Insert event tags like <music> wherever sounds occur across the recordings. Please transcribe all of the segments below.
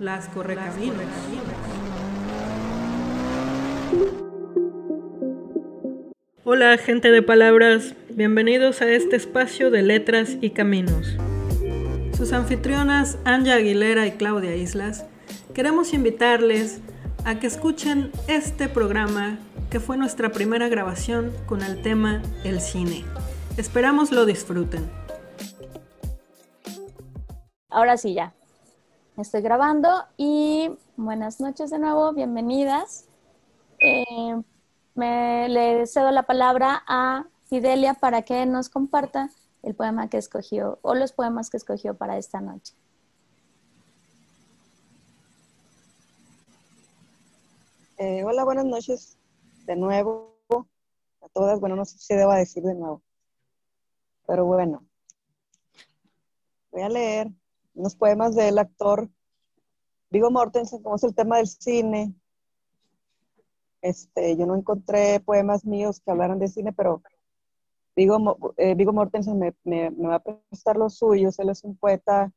Las Correcaminos. Hola gente de palabras, bienvenidos a este espacio de letras y caminos. Sus anfitrionas Anja Aguilera y Claudia Islas, queremos invitarles a que escuchen este programa que fue nuestra primera grabación con el tema El cine. Esperamos lo disfruten. Ahora sí ya. Estoy grabando y buenas noches de nuevo, bienvenidas. Eh, me le cedo la palabra a Fidelia para que nos comparta el poema que escogió o los poemas que escogió para esta noche. Eh, hola, buenas noches de nuevo a todas. Bueno, no sé si debo decir de nuevo, pero bueno, voy a leer unos poemas del actor Vigo Mortensen, como es el tema del cine. Este, yo no encontré poemas míos que hablaran de cine, pero Vigo, eh, Mortensen me, va a prestar los suyos. Él es un poeta,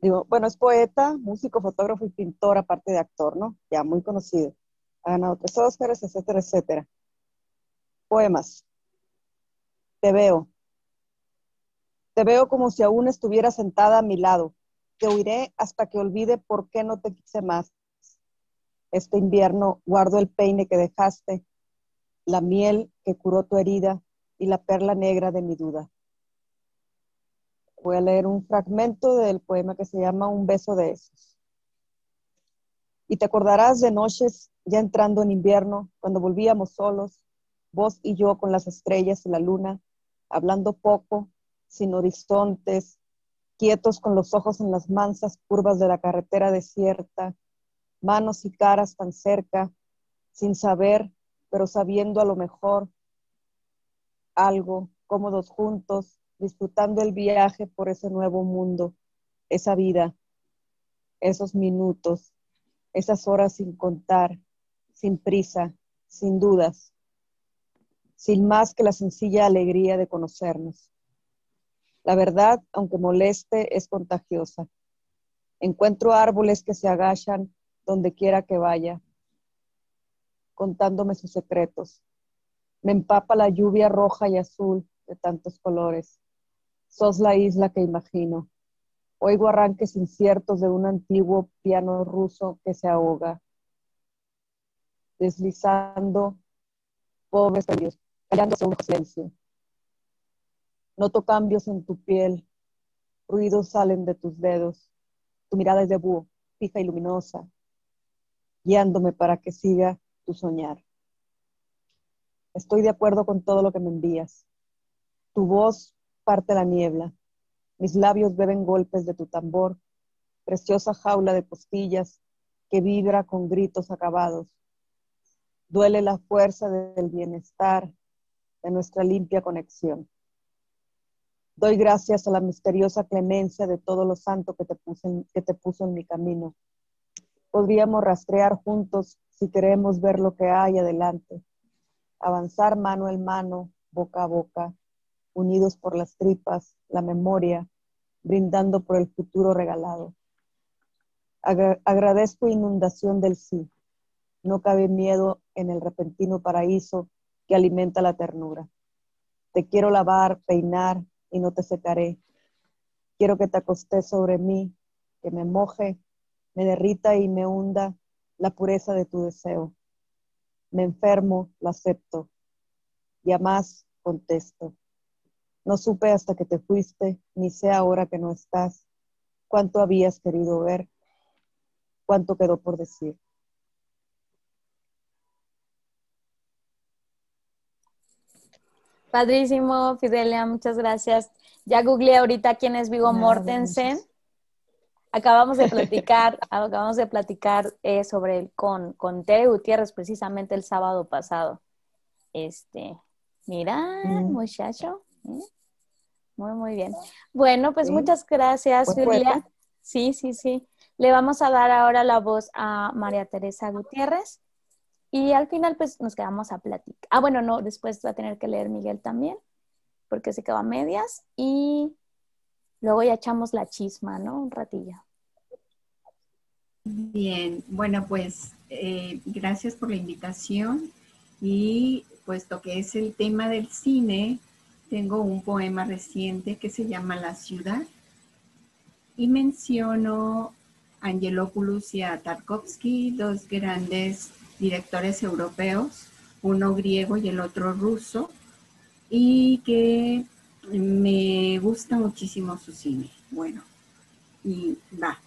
digo, bueno, es poeta, músico, fotógrafo y pintor, aparte de actor, ¿no? Ya muy conocido. Ha ganado tres Óscares, etcétera, etcétera. Poemas. Te veo. Te veo como si aún estuviera sentada a mi lado. Te oiré hasta que olvide por qué no te quise más. Este invierno guardo el peine que dejaste, la miel que curó tu herida y la perla negra de mi duda. Voy a leer un fragmento del poema que se llama Un beso de esos. Y te acordarás de noches ya entrando en invierno, cuando volvíamos solos, vos y yo con las estrellas y la luna, hablando poco, sin horizontes, quietos con los ojos en las mansas curvas de la carretera desierta, manos y caras tan cerca, sin saber, pero sabiendo a lo mejor algo, cómodos juntos, disfrutando el viaje por ese nuevo mundo, esa vida, esos minutos, esas horas sin contar, sin prisa, sin dudas, sin más que la sencilla alegría de conocernos. La verdad, aunque moleste, es contagiosa. Encuentro árboles que se agachan donde quiera que vaya, contándome sus secretos. Me empapa la lluvia roja y azul de tantos colores. Sos la isla que imagino. Oigo arranques inciertos de un antiguo piano ruso que se ahoga, deslizando pobres callándose callándose un silencio. Noto cambios en tu piel, ruidos salen de tus dedos, tu mirada es de búho, fija y luminosa, guiándome para que siga tu soñar. Estoy de acuerdo con todo lo que me envías. Tu voz parte la niebla, mis labios beben golpes de tu tambor, preciosa jaula de costillas que vibra con gritos acabados. Duele la fuerza del bienestar, de nuestra limpia conexión. Doy gracias a la misteriosa clemencia de todo lo santo que te, que te puso en mi camino. Podríamos rastrear juntos si queremos ver lo que hay adelante, avanzar mano en mano, boca a boca, unidos por las tripas, la memoria, brindando por el futuro regalado. agradezco inundación del sí. No cabe miedo en el repentino paraíso que alimenta la ternura. Te quiero lavar, peinar, y no te secaré. Quiero que te acostes sobre mí, que me moje, me derrita y me hunda la pureza de tu deseo. Me enfermo, lo acepto. Ya más contesto. No supe hasta que te fuiste, ni sé ahora que no estás, cuánto habías querido ver, cuánto quedó por decir. Padrísimo, Fidelia, muchas gracias. Ya googleé ahorita quién es Vigo Mortensen. Acabamos de <laughs> platicar, acabamos de platicar eh, sobre él con, con Tere Gutiérrez precisamente el sábado pasado. Este, mira, mm. muchacho. ¿eh? Muy, muy bien. Bueno, pues muchas gracias, Fidelia. Sí, sí, sí. Le vamos a dar ahora la voz a María Teresa Gutiérrez. Y al final, pues nos quedamos a platicar. Ah, bueno, no, después va a tener que leer Miguel también, porque se quedó a medias. Y luego ya echamos la chisma, ¿no? Un ratillo. Bien, bueno, pues eh, gracias por la invitación y puesto que es el tema del cine, tengo un poema reciente que se llama La ciudad y menciono a Angelopoulos y a Tarkovsky, dos grandes directores europeos, uno griego y el otro ruso, y que me gusta muchísimo su cine. Bueno, y va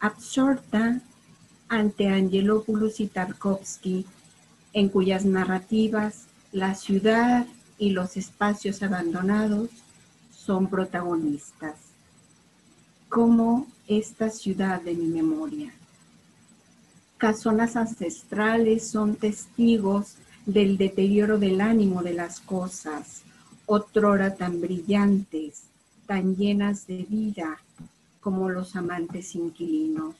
absorta ante Angelopoulos y Tarkovsky, en cuyas narrativas la ciudad y los espacios abandonados son protagonistas, como esta ciudad de mi memoria. Casonas ancestrales son testigos del deterioro del ánimo de las cosas, otrora tan brillantes, tan llenas de vida, como los amantes inquilinos.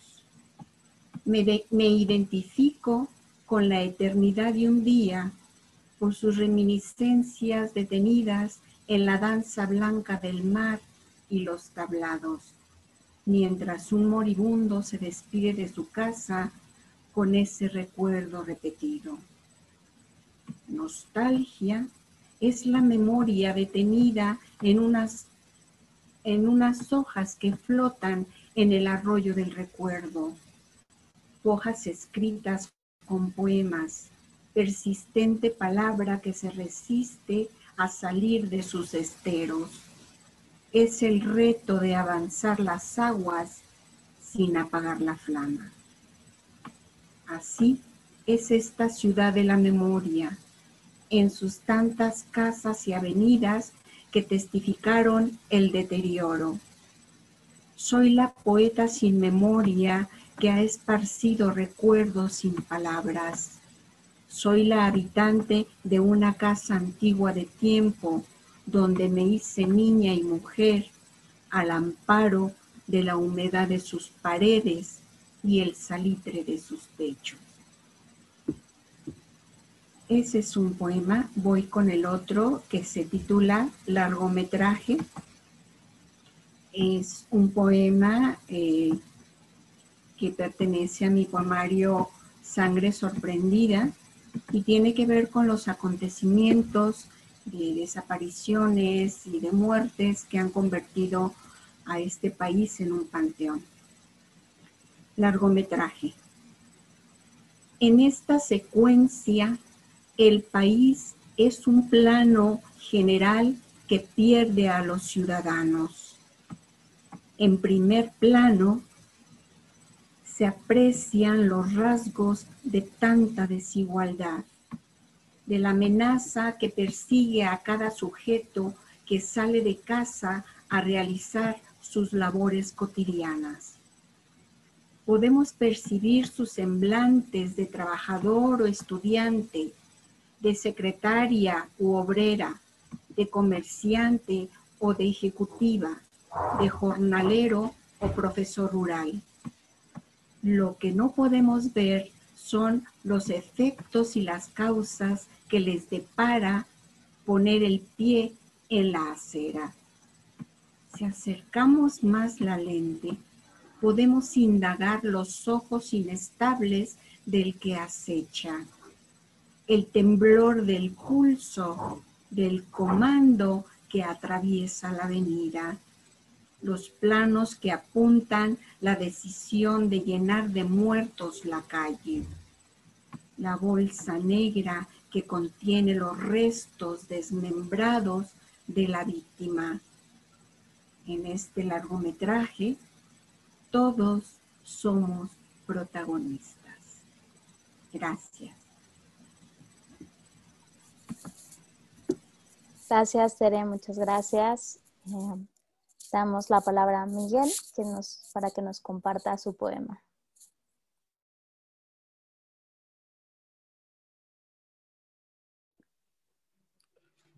Me, me identifico con la eternidad de un día por sus reminiscencias detenidas en la danza blanca del mar y los tablados, mientras un moribundo se despide de su casa con ese recuerdo repetido. Nostalgia es la memoria detenida en unas en unas hojas que flotan en el arroyo del recuerdo, hojas escritas con poemas, persistente palabra que se resiste a salir de sus esteros. Es el reto de avanzar las aguas sin apagar la flama. Así es esta ciudad de la memoria, en sus tantas casas y avenidas que testificaron el deterioro. Soy la poeta sin memoria que ha esparcido recuerdos sin palabras. Soy la habitante de una casa antigua de tiempo donde me hice niña y mujer al amparo de la humedad de sus paredes y el salitre de sus techos. Ese es un poema. Voy con el otro que se titula Largometraje. Es un poema eh, que pertenece a mi poemario Sangre Sorprendida y tiene que ver con los acontecimientos de desapariciones y de muertes que han convertido a este país en un panteón. Largometraje. En esta secuencia el país es un plano general que pierde a los ciudadanos. En primer plano se aprecian los rasgos de tanta desigualdad, de la amenaza que persigue a cada sujeto que sale de casa a realizar sus labores cotidianas. Podemos percibir sus semblantes de trabajador o estudiante, de secretaria u obrera, de comerciante o de ejecutiva, de jornalero o profesor rural. Lo que no podemos ver son los efectos y las causas que les depara poner el pie en la acera. Si acercamos más la lente, podemos indagar los ojos inestables del que acecha. El temblor del pulso del comando que atraviesa la avenida, los planos que apuntan la decisión de llenar de muertos la calle, la bolsa negra que contiene los restos desmembrados de la víctima. En este largometraje, todos somos protagonistas. Gracias. Gracias, Tere, muchas gracias. Eh, damos la palabra a Miguel que nos, para que nos comparta su poema.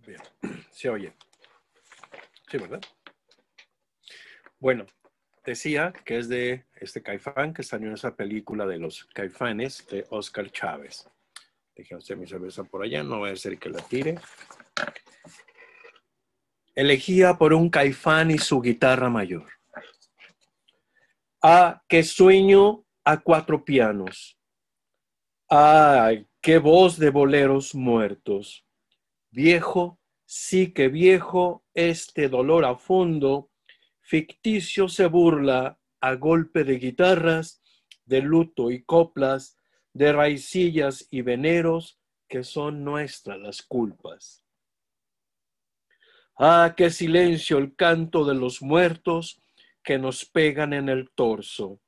Bien, se oye. Sí, ¿verdad? Bueno, decía que es de este caifán que salió en esa película de los caifanes de Oscar Chávez. Déjenme mi cerveza por allá, no voy a ser que la tire elegía por un caifán y su guitarra mayor. Ah, qué sueño a cuatro pianos. Ay, qué voz de boleros muertos. Viejo, sí que viejo, este dolor a fondo, ficticio se burla a golpe de guitarras, de luto y coplas, de raicillas y veneros, que son nuestras las culpas. Ah, qué silencio el canto de los muertos que nos pegan en el torso.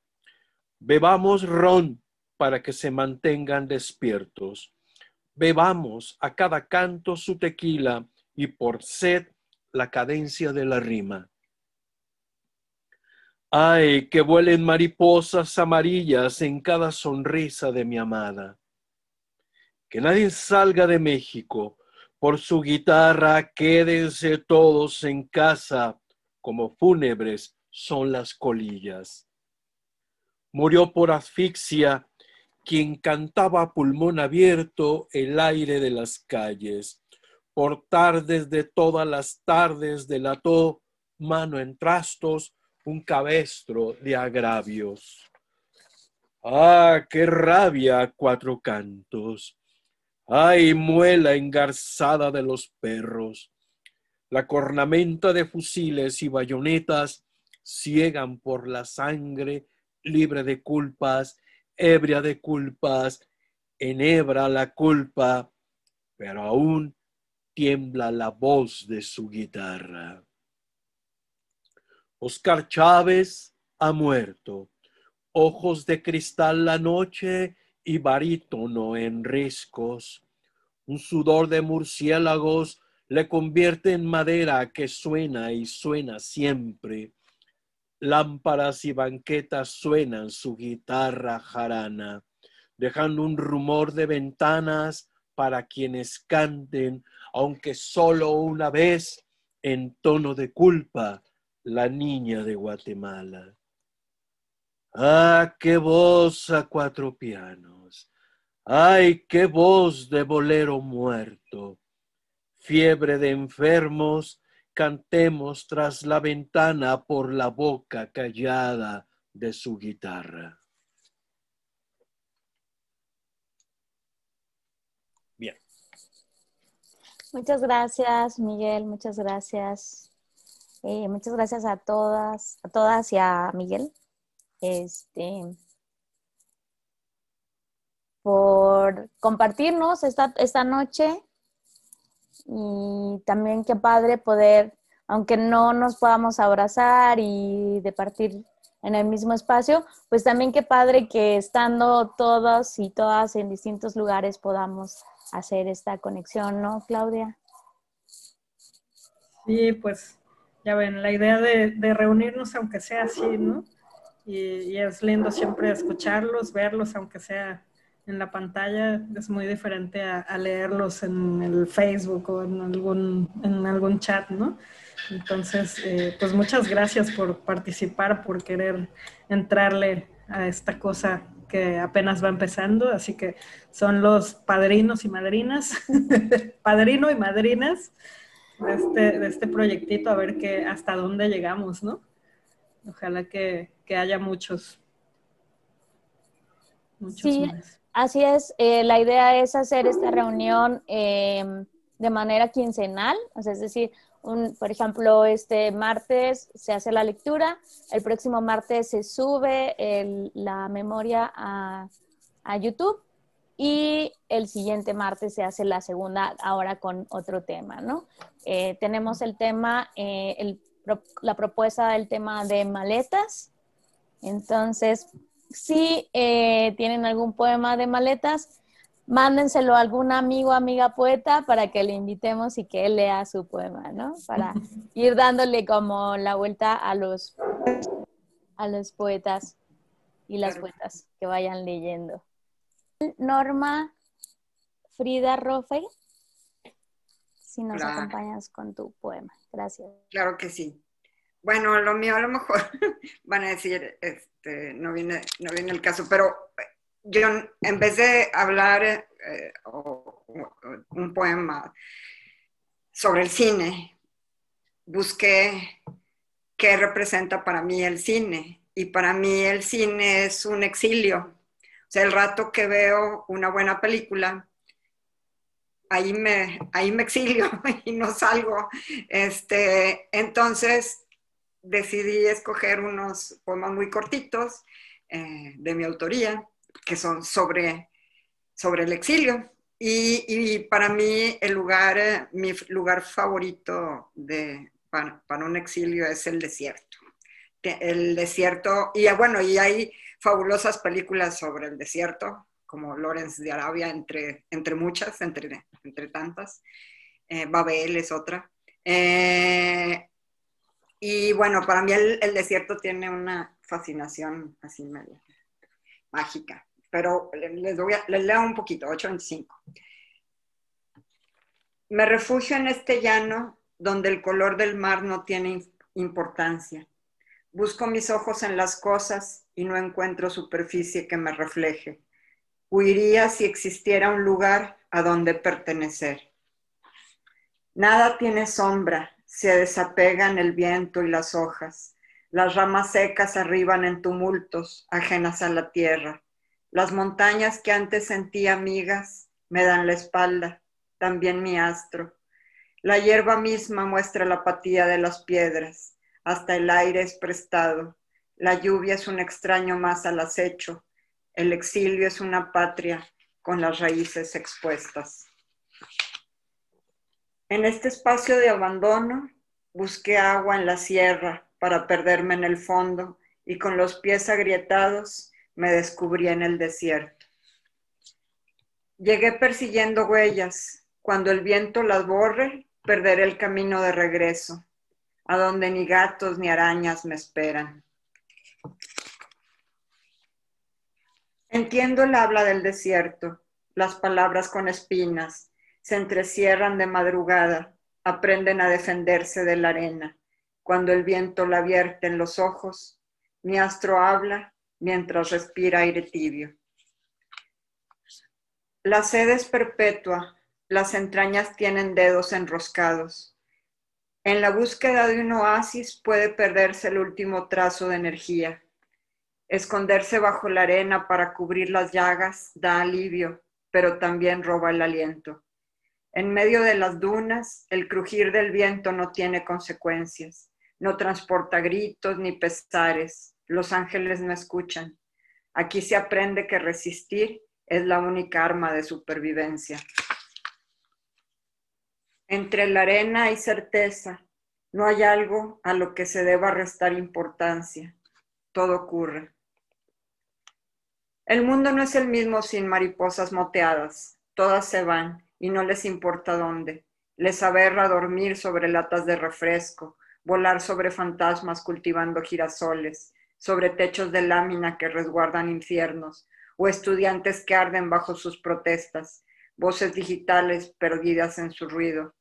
Bebamos ron para que se mantengan despiertos. Bebamos a cada canto su tequila y por sed la cadencia de la rima. Ay, que vuelen mariposas amarillas en cada sonrisa de mi amada. Que nadie salga de México por su guitarra, quédense todos en casa, como fúnebres son las colillas. Murió por asfixia quien cantaba a pulmón abierto el aire de las calles. Por tardes de todas las tardes delató mano en trastos un cabestro de agravios. Ah, qué rabia cuatro cantos. Ay, muela engarzada de los perros. La cornamenta de fusiles y bayonetas ciegan por la sangre, libre de culpas, ebria de culpas, enhebra la culpa, pero aún tiembla la voz de su guitarra. Oscar Chávez ha muerto. Ojos de cristal la noche y barítono en riscos. Un sudor de murciélagos le convierte en madera que suena y suena siempre. Lámparas y banquetas suenan su guitarra jarana, dejando un rumor de ventanas para quienes canten, aunque solo una vez, en tono de culpa, la niña de Guatemala. Ah, qué voz a cuatro pianos. Ay, qué voz de bolero muerto. Fiebre de enfermos, cantemos tras la ventana por la boca callada de su guitarra. Bien. Muchas gracias, Miguel. Muchas gracias. Eh, muchas gracias a todas, a todas y a Miguel. Este, por compartirnos esta, esta noche y también qué padre poder, aunque no nos podamos abrazar y de partir en el mismo espacio, pues también qué padre que estando todos y todas en distintos lugares podamos hacer esta conexión, ¿no, Claudia? Sí, pues ya ven, la idea de, reunirnos aunque sea así, ¿no? Y, es lindo siempre escucharlos, verlos, aunque sea en la pantalla, es muy diferente a, leerlos en el Facebook o en algún, en algún chat, ¿no? Entonces, eh, pues muchas gracias por participar, por querer entrarle a esta cosa que apenas va empezando, así que son los padrinos y madrinas, <laughs> padrino y madrinas de este, de este proyectito, a ver que, hasta dónde llegamos, ¿no? Ojalá que, haya muchos. sí, así es. Eh, la idea es hacer esta reunión eh, de manera quincenal, es decir, un, por ejemplo, este martes se hace la lectura, el próximo martes se sube la memoria a, a YouTube y el siguiente martes se hace la segunda, ahora con otro tema, ¿no? Eh, tenemos el tema, eh, la propuesta del tema de maletas. Entonces, si eh, tienen algún poema de maletas, mándenselo a algún amigo, amiga poeta para que le invitemos y que él lea su poema, ¿no? Para <laughs> ir dándole como la vuelta a los, a los poetas y las poetas que vayan leyendo. Norma Frida Rofe, si nos acompañas con tu poema. Gracias. Claro que sí. Bueno, lo mío a lo mejor <laughs> van a decir, este, no, viene, no viene el caso, pero yo en vez de hablar eh, un poema sobre el cine, busqué qué representa para mí el cine y para mí el cine es un exilio. Sea, el rato que veo una buena película, ahí me, ahí me exilio <laughs> y no salgo. Este, entonces decidí escoger unos poemas muy cortitos eh, de mi autoría, que son sobre, sobre el exilio. Y, para mí el lugar, mi lugar favorito de, para, un exilio es el desierto. El desierto, y bueno, y hay fabulosas películas sobre el desierto, como Lawrence de Arabia, entre, entre muchas, entre, entre tantas. Eh, Babel es otra. Eh, y bueno, para mí el, desierto tiene una fascinación así mágica pero les, les leo un poquito, 8.25. Me refugio en este llano donde el color del mar no tiene importancia. Busco mis ojos en las cosas y no encuentro superficie que me refleje. Huiría si existiera un lugar a donde pertenecer. Nada tiene sombra, se desapegan el viento y las hojas. Las ramas secas arriban en tumultos, ajenas a la tierra. Las montañas que antes sentía amigas me dan la espalda, también mi astro. La hierba misma muestra la apatía de las piedras, hasta el aire es prestado. La lluvia es un extraño más al acecho. El exilio es una patria con las raíces expuestas. En este espacio de abandono busqué agua en la sierra para perderme en el fondo y con los pies agrietados me descubrí en el desierto. Llegué persiguiendo huellas. Cuando el viento las borre, perderé el camino de regreso, a donde ni gatos ni arañas me esperan. Entiendo el habla del desierto, las palabras con espinas, se entrecierran de madrugada, aprenden a defenderse de la arena. Cuando el viento la vierte en los ojos, mi astro habla mientras respira aire tibio. La sed es perpetua, las entrañas tienen dedos enroscados. En la búsqueda de un oasis puede perderse el último trazo de energía. Esconderse bajo la arena para cubrir las llagas da alivio, pero también roba el aliento. En medio de las dunas, el crujir del viento no tiene consecuencias, no transporta gritos ni pesares, los ángeles no escuchan. Aquí se aprende que resistir es la única arma de supervivencia. Entre la arena hay certeza, no hay algo a lo que se deba restar importancia. Todo ocurre. El mundo no es el mismo sin mariposas moteadas. Todas se van y no les importa dónde. Les aberra dormir sobre latas de refresco, volar sobre fantasmas cultivando girasoles, sobre techos de lámina que resguardan infiernos, o estudiantes que arden bajo sus protestas, voces digitales perdidas en su ruido.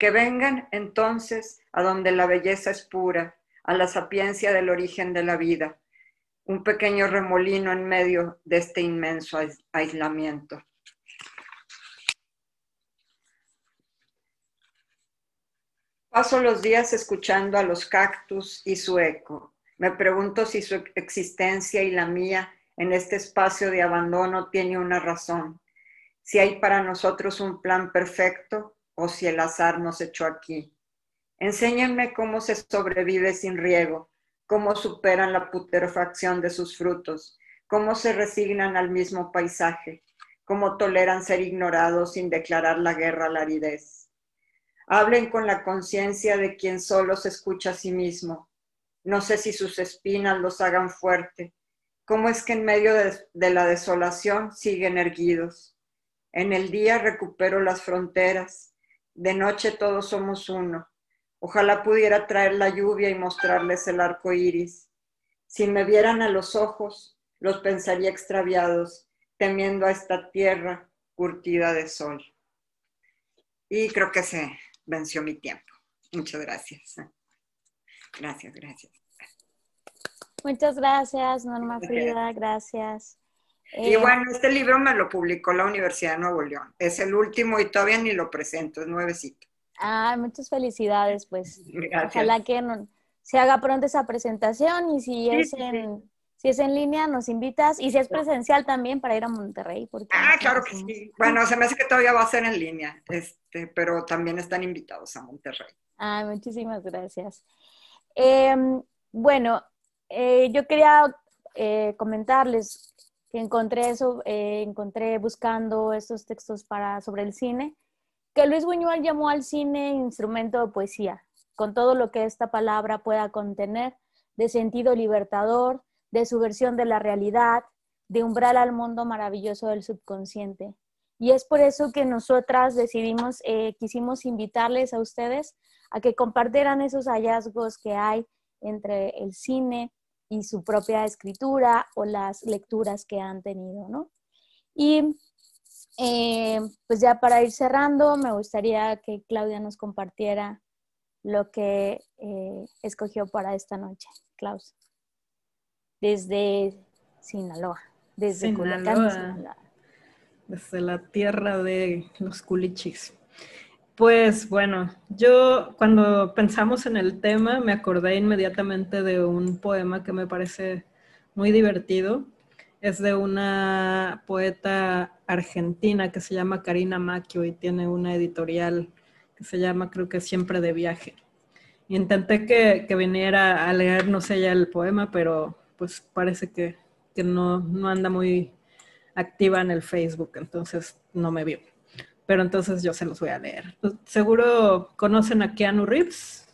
Que vengan entonces a donde la belleza es pura, a la sapiencia del origen de la vida, un pequeño remolino en medio de este inmenso aislamiento. Paso los días escuchando a los cactus y su eco, me pregunto si su existencia y la mía en este espacio de abandono tiene una razón, si hay para nosotros un plan perfecto o si el azar nos echó aquí. Enséñenme cómo se sobrevive sin riego, cómo superan la putrefacción de sus frutos, cómo se resignan al mismo paisaje, cómo toleran ser ignorados sin declarar la guerra a la aridez. Hablen con la conciencia de quien solo se escucha a sí mismo, no sé si sus espinas los hagan fuerte. ¿Cómo es que en medio de, la desolación siguen erguidos? En el día recupero las fronteras, de noche todos somos uno. Ojalá pudiera traer la lluvia y mostrarles el arco iris. Si me vieran a los ojos, los pensaría extraviados, temiendo a esta tierra curtida de sol. Y creo que se venció mi tiempo. Muchas gracias. Gracias, gracias. Muchas gracias, Norma Frida, gracias. Y bueno, este libro me lo publicó la Universidad de Nuevo León. Es el último y todavía ni lo presento, es nuevecito. Ah, muchas felicidades, pues. Gracias. Ojalá que se haga pronto esa presentación y si es en si es en línea nos invitas y si es presencial también para ir a Monterrey. Porque ah, claro que sí. Bueno, se me hace que todavía va a ser en línea, este, pero también están invitados a Monterrey. Ah, muchísimas gracias. Em, bueno, eh, yo quería eh, comentarles que encontré eso, eh, encontré buscando estos textos para, sobre el cine, que Luis Buñuel llamó al cine instrumento de poesía, con todo lo que esta palabra pueda contener, de sentido libertador, de subversión de la realidad, de umbral al mundo maravilloso del subconsciente. Y es por eso que nosotras decidimos, eh, quisimos invitarles a ustedes a que compartieran esos hallazgos que hay entre el cine y su propia escritura o las lecturas que han tenido, ¿no? Y eh, pues ya para ir cerrando, me gustaría que Claudia nos compartiera lo que eh, escogió para esta noche. Klaus. Desde Sinaloa, desde Sinaloa. Desde la tierra de los culichis. Pues bueno, yo cuando pensamos en el tema me acordé inmediatamente de un poema que me parece muy divertido. Es de una poeta argentina que se llama Karina Macchio y tiene una editorial que se llama creo que Siempre de Viaje. Intenté que, que viniera a leer, no sé ya el poema, pero pues parece que, que no, no anda muy activa en el Facebook, entonces no me vio pero entonces yo se los voy a leer. Seguro conocen a Keanu Reeves.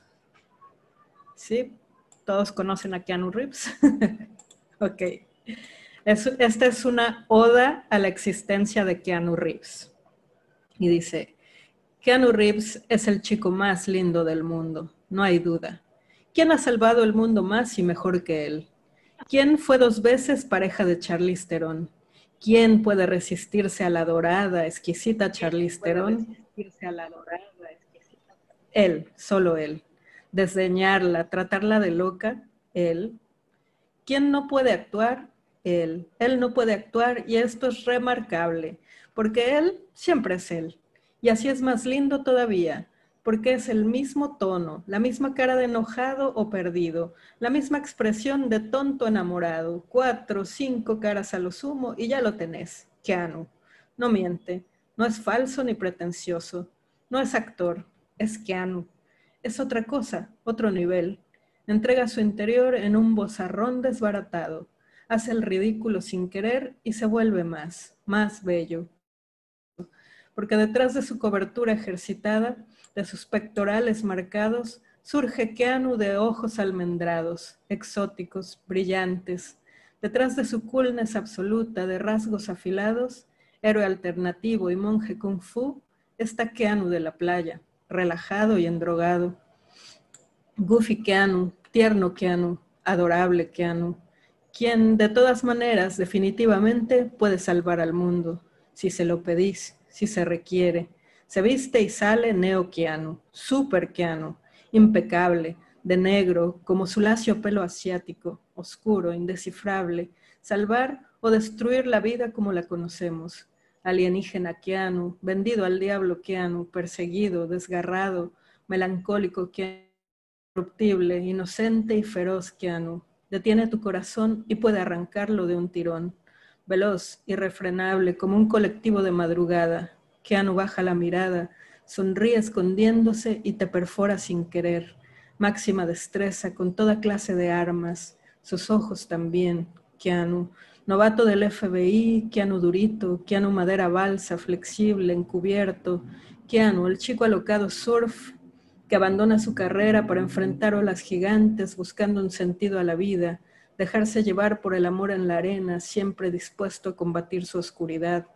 ¿Sí? Todos conocen a Keanu Reeves. <laughs> ok. esta es una oda a la existencia de Keanu Reeves. Y dice, Keanu Reeves es el chico más lindo del mundo, no hay duda. ¿Quién ha salvado el mundo más y mejor que él? ¿Quién fue dos veces pareja de Charlize Theron? ¿Quién puede resistirse a la dorada, exquisita Charlize Theron? Él, solo él. Desdeñarla, tratarla de loca, él. ¿Quién no puede actuar? Él. Él no puede actuar y esto es remarcable, porque él siempre es él. Y así es más lindo todavía, porque es el mismo tono, la misma cara de enojado o perdido, la misma expresión de tonto enamorado, cuatro, cinco caras a lo sumo y ya lo tenés, Keanu. No miente, no es falso ni pretencioso, no es actor, es Keanu. Es otra cosa, otro nivel. Entrega su interior en un bozarrón desbaratado, hace el ridículo sin querer y se vuelve más, más bello. Porque detrás de su cobertura ejercitada, de sus pectorales marcados, surge Keanu de ojos almendrados, exóticos, brillantes. Detrás de su coolness absoluta de rasgos afilados, héroe alternativo y monje kung fu, está Keanu de la playa, relajado y endrogado. Goofy Keanu, tierno Keanu, adorable Keanu, quien de todas maneras definitivamente puede salvar al mundo, si se lo pedís, si se requiere, se viste y sale Neo Keanu, super Keanu, impecable, de negro, como su lacio pelo asiático, oscuro, indescifrable, salvar o destruir la vida como la conocemos. Alienígena Keanu, vendido al diablo Keanu, perseguido, desgarrado, melancólico Keanu, corruptible, inocente y feroz Keanu. Detiene tu corazón y puede arrancarlo de un tirón. Veloz, irrefrenable, como un colectivo de madrugada, Keanu baja la mirada, sonríe escondiéndose y te perfora sin querer. Máxima destreza con toda clase de armas, sus ojos también, Keanu. Novato del FBI, Keanu durito, Keanu madera balsa, flexible, encubierto, Keanu, el chico alocado surf que abandona su carrera para enfrentar olas gigantes buscando un sentido a la vida, dejarse llevar por el amor en la arena, siempre dispuesto a combatir su oscuridad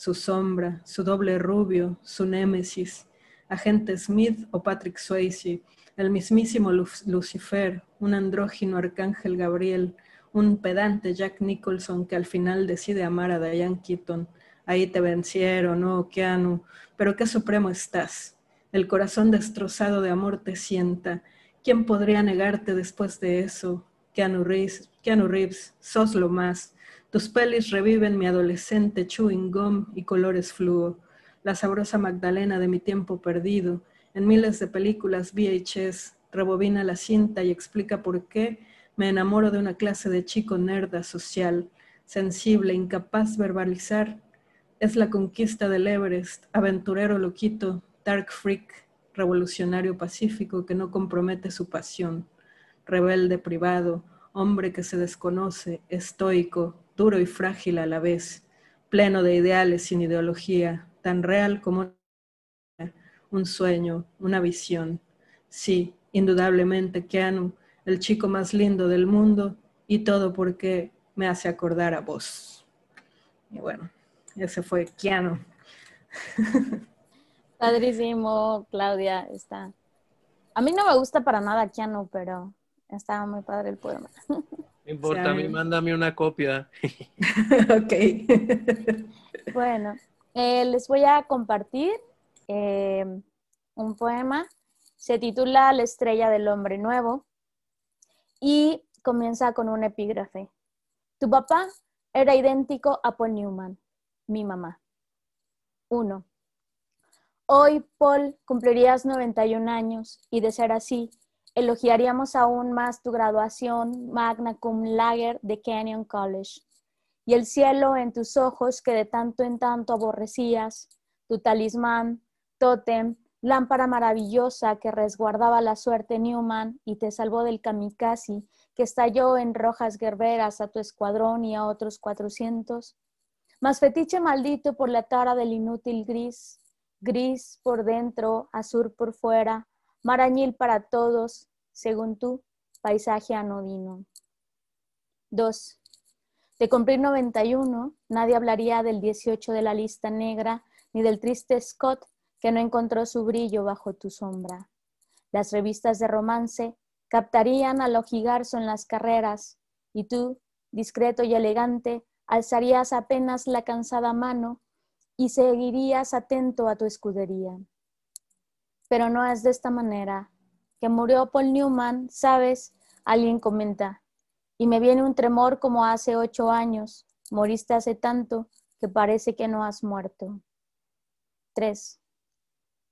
su sombra, su doble rubio, su némesis, agente Smith o Patrick Swayze, el mismísimo Lucifer, un andrógino arcángel Gabriel, un pedante Jack Nicholson que al final decide amar a Diane Keaton. Ahí te vencieron, oh Keanu, pero qué supremo estás. El corazón destrozado de amor te sienta. ¿Quién podría negarte después de eso? Keanu Reeves, Keanu Reeves, sos lo más. Tus pelis reviven mi adolescente chewing gum y colores fluo, la sabrosa Magdalena de mi tiempo perdido, en miles de películas VHS, rebobina la cinta y explica por qué me enamoro de una clase de chico nerda social, sensible, incapaz verbalizar. Es la conquista del Everest, aventurero loquito, dark freak, revolucionario pacífico que no compromete su pasión, rebelde privado, hombre que se desconoce, estoico, duro y frágil a la vez, pleno de ideales sin ideología, tan real como un sueño, una visión. Sí, indudablemente Keanu, el chico más lindo del mundo y todo porque me hace acordar a vos. Y bueno, ese fue Keanu. Padrísimo, Claudia, está. A mí no me gusta para nada Keanu, pero estaba muy padre el poema. <laughs> No importa, a mí mándame una copia. <laughs> ok. <laughs> bueno, eh, les voy a compartir eh, un poema. Se titula La estrella del hombre nuevo y comienza con un epígrafe. Tu papá era idéntico a Paul Newman, mi mamá. Uno. Hoy, Paul, cumplirías 91 años y de ser así, elogiaríamos aún más tu graduación magna cum laude de Canyon College y el cielo en tus ojos que de tanto en tanto aborrecías, tu talismán, tótem, lámpara maravillosa que resguardaba la suerte Newman y te salvó del kamikaze que estalló en rojas guerreras a tu escuadrón y a otros cuatrocientos. Más fetiche maldito por la tara del inútil gris, gris por dentro, azul por fuera, marañil para todos, según tú, paisaje anodino. 2. De cumplir 91, nadie hablaría del 18 de la lista negra ni del triste Scott que no encontró su brillo bajo tu sombra. Las revistas de romance captarían al ojigarzo en las carreras y tú, discreto y elegante, alzarías apenas la cansada mano y seguirías atento a tu escudería. Pero no es de esta manera. Que murió Paul Newman, ¿sabes? Alguien comenta. Y me viene un tremor como hace ocho años. Moriste hace tanto que parece que no has muerto. 3.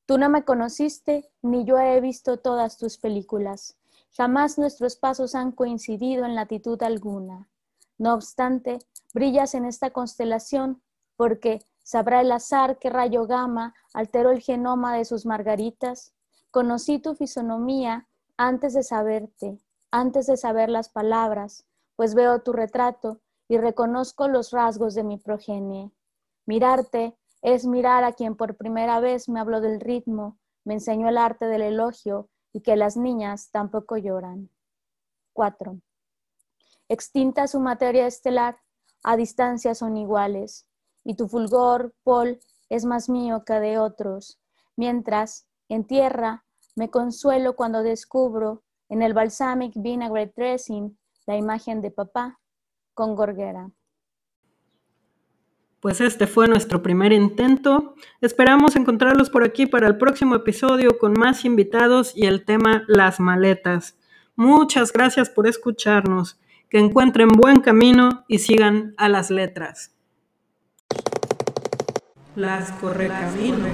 Tú no me conociste, ni yo he visto todas tus películas. Jamás nuestros pasos han coincidido en latitud alguna. No obstante, brillas en esta constelación porque sabrá el azar qué rayo gama alteró el genoma de sus margaritas. Conocí tu fisonomía antes de saberte, antes de saber las palabras, pues veo tu retrato y reconozco los rasgos de mi progenie. Mirarte es mirar a quien por primera vez me habló del ritmo, me enseñó el arte del elogio y que las niñas tampoco lloran. 4. Extinta su materia estelar, a distancia son iguales y tu fulgor, Paul, es más mío que de otros, mientras, en tierra, me consuelo cuando descubro en el balsamic vinaigrette dressing la imagen de papá con gorguera. Pues este fue nuestro primer intento. Esperamos encontrarlos por aquí para el próximo episodio con más invitados y el tema las maletas. Muchas gracias por escucharnos. Que encuentren buen camino y sigan a las letras. Las Correcaminos.